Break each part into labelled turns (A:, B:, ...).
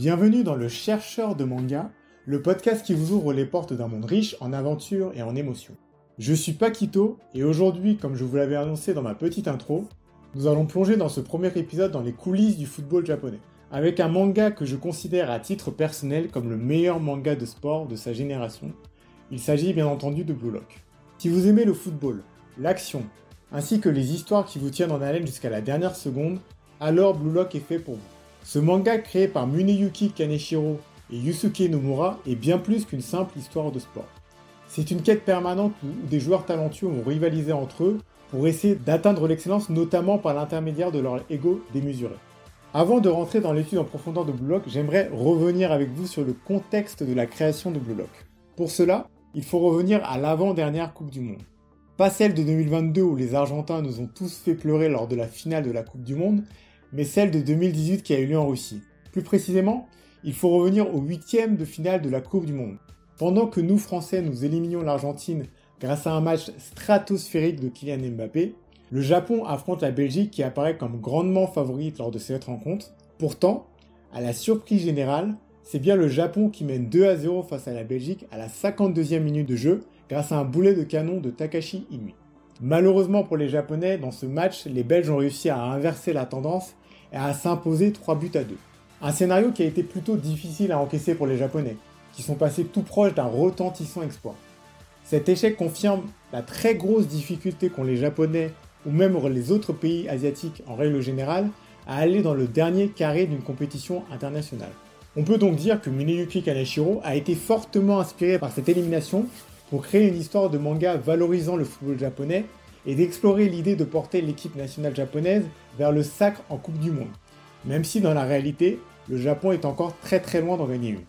A: Bienvenue dans le Chercheur de manga, le podcast qui vous ouvre les portes d'un monde riche en aventures et en émotions. Je suis Paquito et aujourd'hui, comme je vous l'avais annoncé dans ma petite intro, nous allons plonger dans ce premier épisode dans les coulisses du football japonais, avec un manga que je considère à titre personnel comme le meilleur manga de sport de sa génération. Il s'agit bien entendu de Blue Lock. Si vous aimez le football, l'action, ainsi que les histoires qui vous tiennent en haleine jusqu'à la dernière seconde, alors Blue Lock est fait pour vous. Ce manga créé par Muneyuki Kaneshiro et Yusuke Nomura est bien plus qu'une simple histoire de sport. C'est une quête permanente où des joueurs talentueux vont rivaliser entre eux pour essayer d'atteindre l'excellence notamment par l'intermédiaire de leur ego démesuré. Avant de rentrer dans l'étude en profondeur de Blue Lock, j'aimerais revenir avec vous sur le contexte de la création de Blue Lock. Pour cela, il faut revenir à l'avant-dernière Coupe du Monde. Pas celle de 2022 où les Argentins nous ont tous fait pleurer lors de la finale de la Coupe du Monde, mais celle de 2018 qui a eu lieu en Russie. Plus précisément, il faut revenir au huitième de finale de la Coupe du Monde. Pendant que nous Français nous éliminions l'Argentine grâce à un match stratosphérique de Kylian Mbappé, le Japon affronte la Belgique qui apparaît comme grandement favorite lors de cette rencontre. Pourtant, à la surprise générale, c'est bien le Japon qui mène 2 à 0 face à la Belgique à la 52e minute de jeu grâce à un boulet de canon de Takashi Inui. Malheureusement pour les Japonais, dans ce match, les Belges ont réussi à inverser la tendance et à s'imposer 3 buts à 2. Un scénario qui a été plutôt difficile à encaisser pour les Japonais, qui sont passés tout proche d'un retentissant exploit. Cet échec confirme la très grosse difficulté qu'ont les Japonais ou même les autres pays asiatiques en règle générale à aller dans le dernier carré d'une compétition internationale. On peut donc dire que Muneyuki Kaneshiro a été fortement inspiré par cette élimination pour créer une histoire de manga valorisant le football japonais et d'explorer l'idée de porter l'équipe nationale japonaise vers le sacre en Coupe du Monde, même si dans la réalité, le Japon est encore très très loin d'en gagner une.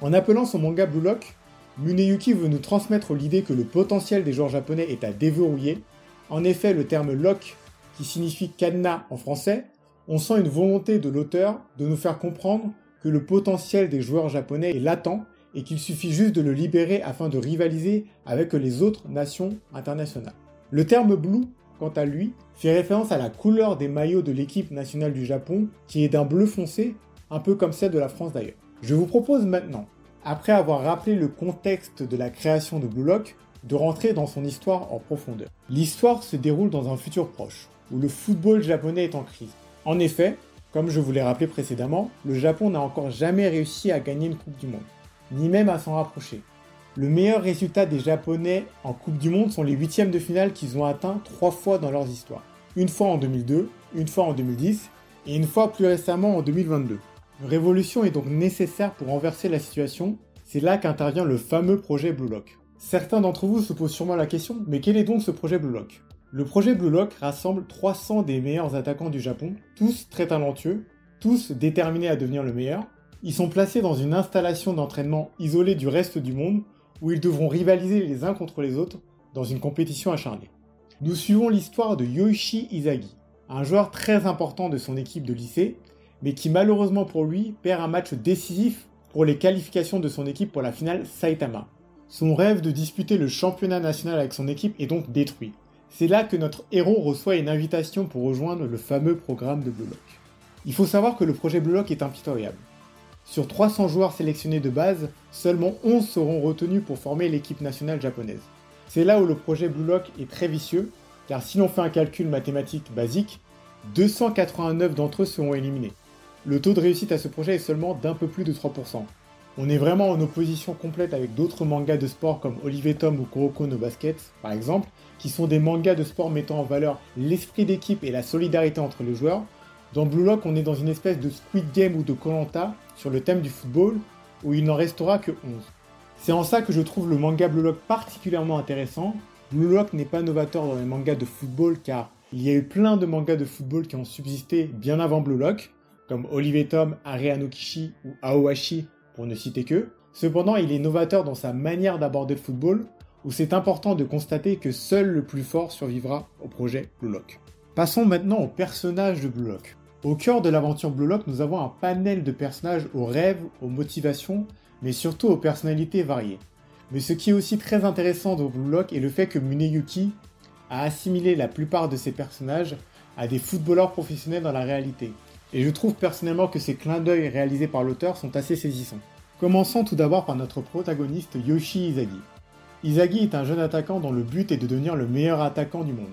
A: En appelant son manga Blue Lock, Muneyuki veut nous transmettre l'idée que le potentiel des joueurs japonais est à déverrouiller. En effet, le terme lock, qui signifie cadenas en français, on sent une volonté de l'auteur de nous faire comprendre que le potentiel des joueurs japonais est latent et qu'il suffit juste de le libérer afin de rivaliser avec les autres nations internationales. Le terme blue, quant à lui, fait référence à la couleur des maillots de l'équipe nationale du Japon, qui est d'un bleu foncé, un peu comme celle de la France d'ailleurs. Je vous propose maintenant, après avoir rappelé le contexte de la création de Blue Lock, de rentrer dans son histoire en profondeur. L'histoire se déroule dans un futur proche, où le football japonais est en crise. En effet, comme je vous l'ai rappelé précédemment, le Japon n'a encore jamais réussi à gagner une Coupe du Monde, ni même à s'en rapprocher. Le meilleur résultat des Japonais en Coupe du Monde sont les huitièmes de finale qu'ils ont atteints trois fois dans leurs histoires. Une fois en 2002, une fois en 2010 et une fois plus récemment en 2022. Une révolution est donc nécessaire pour renverser la situation. C'est là qu'intervient le fameux projet Blue Lock. Certains d'entre vous se posent sûrement la question, mais quel est donc ce projet Blue Lock? Le projet Blue Lock rassemble 300 des meilleurs attaquants du Japon, tous très talentueux, tous déterminés à devenir le meilleur. Ils sont placés dans une installation d'entraînement isolée du reste du monde où ils devront rivaliser les uns contre les autres dans une compétition acharnée. Nous suivons l'histoire de Yoichi Izagi, un joueur très important de son équipe de lycée, mais qui malheureusement pour lui perd un match décisif pour les qualifications de son équipe pour la finale Saitama. Son rêve de disputer le championnat national avec son équipe est donc détruit. C'est là que notre héros reçoit une invitation pour rejoindre le fameux programme de Blue Lock. Il faut savoir que le projet Blue Lock est impitoyable. Sur 300 joueurs sélectionnés de base, seulement 11 seront retenus pour former l'équipe nationale japonaise. C'est là où le projet Blue Lock est très vicieux, car si l'on fait un calcul mathématique basique, 289 d'entre eux seront éliminés. Le taux de réussite à ce projet est seulement d'un peu plus de 3%. On est vraiment en opposition complète avec d'autres mangas de sport comme Olivier Tom ou Kuroko no Basket, par exemple, qui sont des mangas de sport mettant en valeur l'esprit d'équipe et la solidarité entre les joueurs, dans Blue Lock, on est dans une espèce de Squid Game ou de Colanta sur le thème du football, où il n'en restera que 11. C'est en ça que je trouve le manga Blue Lock particulièrement intéressant. Blue Lock n'est pas novateur dans les mangas de football car il y a eu plein de mangas de football qui ont subsisté bien avant Blue Lock, comme Olivier Tom, Are Anokishi ou Aowashi pour ne citer que. Cependant, il est novateur dans sa manière d'aborder le football, où c'est important de constater que seul le plus fort survivra au projet Blue Lock. Passons maintenant au personnage de Blue Lock. Au cœur de l'aventure Blue Lock, nous avons un panel de personnages aux rêves, aux motivations, mais surtout aux personnalités variées. Mais ce qui est aussi très intéressant dans Blue Lock est le fait que Muneyuki a assimilé la plupart de ces personnages à des footballeurs professionnels dans la réalité. et je trouve personnellement que ces clins d'œil réalisés par l'auteur sont assez saisissants. Commençons tout d'abord par notre protagoniste Yoshi Izagi. Izagi est un jeune attaquant dont le but est de devenir le meilleur attaquant du monde.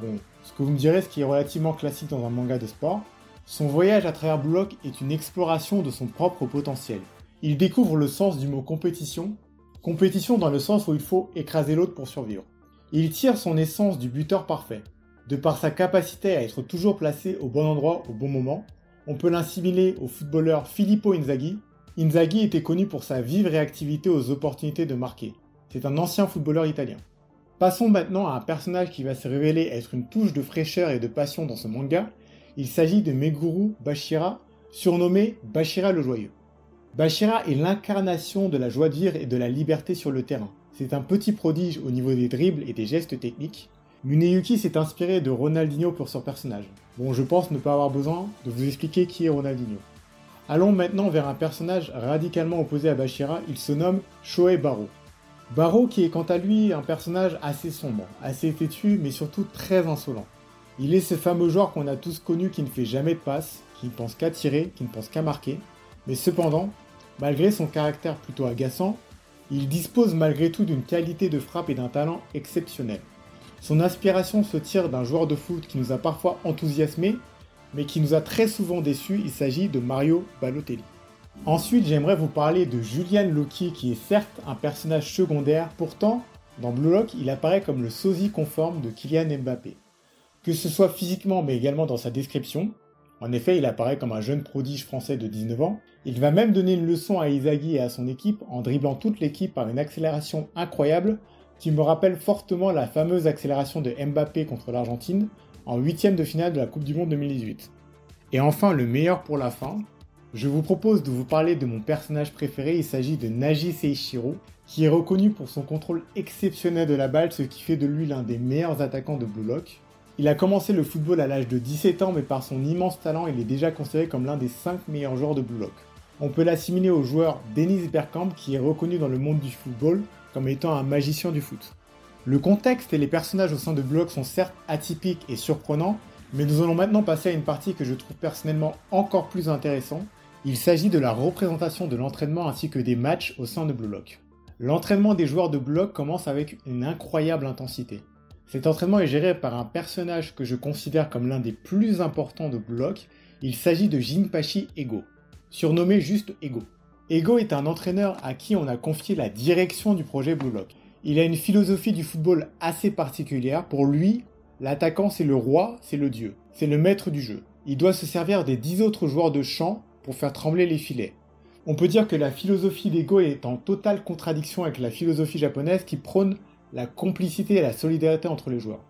A: Bon, ce que vous me direz, ce qui est relativement classique dans un manga de sport, son voyage à travers Block est une exploration de son propre potentiel. Il découvre le sens du mot compétition, compétition dans le sens où il faut écraser l'autre pour survivre. Il tire son essence du buteur parfait. De par sa capacité à être toujours placé au bon endroit au bon moment, on peut l'insimiler au footballeur Filippo Inzaghi. Inzaghi était connu pour sa vive réactivité aux opportunités de marquer. C'est un ancien footballeur italien. Passons maintenant à un personnage qui va se révéler être une touche de fraîcheur et de passion dans ce manga. Il s'agit de Meguru Bashira, surnommé Bashira le Joyeux. Bashira est l'incarnation de la joie de vivre et de la liberté sur le terrain. C'est un petit prodige au niveau des dribbles et des gestes techniques. Muneyuki s'est inspiré de Ronaldinho pour son personnage. Bon, je pense ne pas avoir besoin de vous expliquer qui est Ronaldinho. Allons maintenant vers un personnage radicalement opposé à Bashira, il se nomme Shoei Baro. Baro qui est quant à lui un personnage assez sombre, assez têtu, mais surtout très insolent. Il est ce fameux joueur qu'on a tous connu qui ne fait jamais de passe, qui ne pense qu'à tirer, qui ne pense qu'à marquer, mais cependant, malgré son caractère plutôt agaçant, il dispose malgré tout d'une qualité de frappe et d'un talent exceptionnel. Son inspiration se tire d'un joueur de foot qui nous a parfois enthousiasmés, mais qui nous a très souvent déçus, il s'agit de Mario Balotelli. Ensuite, j'aimerais vous parler de Julian Loki, qui est certes un personnage secondaire, pourtant, dans Blue Lock, il apparaît comme le sosie conforme de Kylian Mbappé. Que ce soit physiquement, mais également dans sa description, en effet, il apparaît comme un jeune prodige français de 19 ans. Il va même donner une leçon à Isagi et à son équipe en dribblant toute l'équipe par une accélération incroyable qui me rappelle fortement la fameuse accélération de Mbappé contre l'Argentine en huitième de finale de la Coupe du Monde 2018. Et enfin, le meilleur pour la fin, je vous propose de vous parler de mon personnage préféré, il s'agit de Naji Seishiro, qui est reconnu pour son contrôle exceptionnel de la balle, ce qui fait de lui l'un des meilleurs attaquants de Blue Lock. Il a commencé le football à l'âge de 17 ans, mais par son immense talent, il est déjà considéré comme l'un des 5 meilleurs joueurs de Lock. On peut l'assimiler au joueur Dennis Bergkamp, qui est reconnu dans le monde du football comme étant un magicien du foot. Le contexte et les personnages au sein de Blue Lock sont certes atypiques et surprenants, mais nous allons maintenant passer à une partie que je trouve personnellement encore plus intéressante, il s'agit de la représentation de l'entraînement ainsi que des matchs au sein de Blue Lock. L'entraînement des joueurs de Blue Lock commence avec une incroyable intensité. Cet entraînement est géré par un personnage que je considère comme l'un des plus importants de Blue Lock. Il s'agit de Jinpachi Ego, surnommé juste Ego. Ego est un entraîneur à qui on a confié la direction du projet Blue Lock. Il a une philosophie du football assez particulière. Pour lui, l'attaquant c'est le roi, c'est le dieu, c'est le maître du jeu. Il doit se servir des 10 autres joueurs de champ pour faire trembler les filets. On peut dire que la philosophie d'Ego est en totale contradiction avec la philosophie japonaise qui prône la complicité et la solidarité entre les joueurs.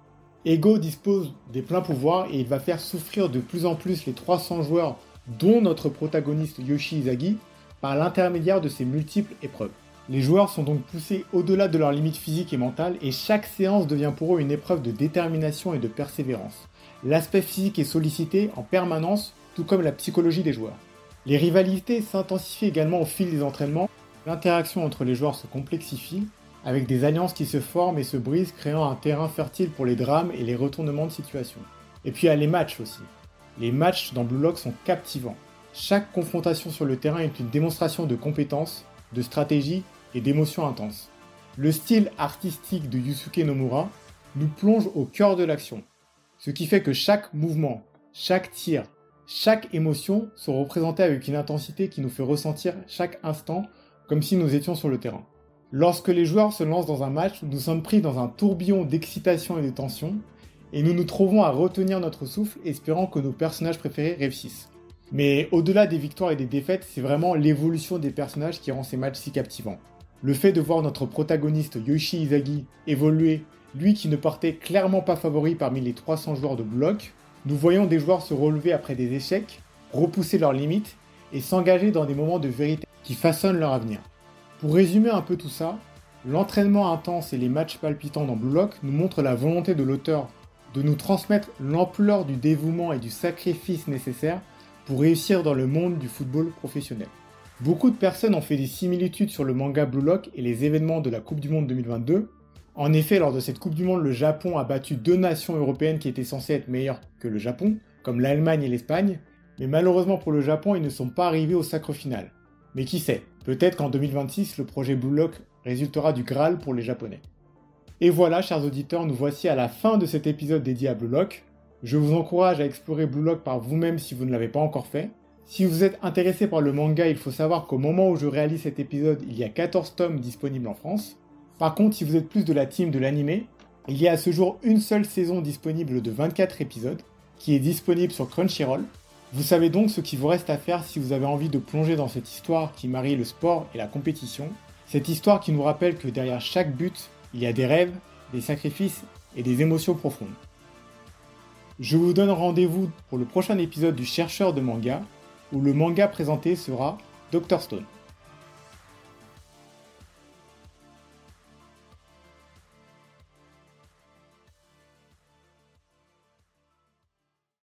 A: Ego dispose des pleins pouvoirs et il va faire souffrir de plus en plus les 300 joueurs, dont notre protagoniste Yoshi Izagi, par l'intermédiaire de ces multiples épreuves. Les joueurs sont donc poussés au-delà de leurs limites physiques et mentales et chaque séance devient pour eux une épreuve de détermination et de persévérance. L'aspect physique est sollicité en permanence, tout comme la psychologie des joueurs. Les rivalités s'intensifient également au fil des entraînements, l'interaction entre les joueurs se complexifie, avec des alliances qui se forment et se brisent, créant un terrain fertile pour les drames et les retournements de situation. Et puis il y a les matchs aussi. Les matchs dans Blue Lock sont captivants. Chaque confrontation sur le terrain est une démonstration de compétences, de stratégie et d'émotions intenses. Le style artistique de Yusuke Nomura nous plonge au cœur de l'action, ce qui fait que chaque mouvement, chaque tir, chaque émotion sont représentées avec une intensité qui nous fait ressentir chaque instant comme si nous étions sur le terrain. Lorsque les joueurs se lancent dans un match, nous sommes pris dans un tourbillon d'excitation et de tension, et nous nous trouvons à retenir notre souffle, espérant que nos personnages préférés réussissent. Mais au-delà des victoires et des défaites, c'est vraiment l'évolution des personnages qui rend ces matchs si captivants. Le fait de voir notre protagoniste Yoshi Izagi évoluer, lui qui ne portait clairement pas favori parmi les 300 joueurs de bloc, nous voyons des joueurs se relever après des échecs, repousser leurs limites et s'engager dans des moments de vérité qui façonnent leur avenir. Pour résumer un peu tout ça, l'entraînement intense et les matchs palpitants dans Blue Lock nous montrent la volonté de l'auteur de nous transmettre l'ampleur du dévouement et du sacrifice nécessaire pour réussir dans le monde du football professionnel. Beaucoup de personnes ont fait des similitudes sur le manga Blue Lock et les événements de la Coupe du Monde 2022, en effet, lors de cette Coupe du Monde, le Japon a battu deux nations européennes qui étaient censées être meilleures que le Japon, comme l'Allemagne et l'Espagne, mais malheureusement pour le Japon, ils ne sont pas arrivés au sacre final. Mais qui sait, peut-être qu'en 2026, le projet Blue Lock résultera du Graal pour les Japonais. Et voilà, chers auditeurs, nous voici à la fin de cet épisode dédié à Blue Lock. Je vous encourage à explorer Blue Lock par vous-même si vous ne l'avez pas encore fait. Si vous êtes intéressé par le manga, il faut savoir qu'au moment où je réalise cet épisode, il y a 14 tomes disponibles en France. Par contre, si vous êtes plus de la team de l'animé, il y a à ce jour une seule saison disponible de 24 épisodes, qui est disponible sur Crunchyroll. Vous savez donc ce qu'il vous reste à faire si vous avez envie de plonger dans cette histoire qui marie le sport et la compétition. Cette histoire qui nous rappelle que derrière chaque but, il y a des rêves, des sacrifices et des émotions profondes. Je vous donne rendez-vous pour le prochain épisode du Chercheur de manga, où le manga présenté sera Dr Stone.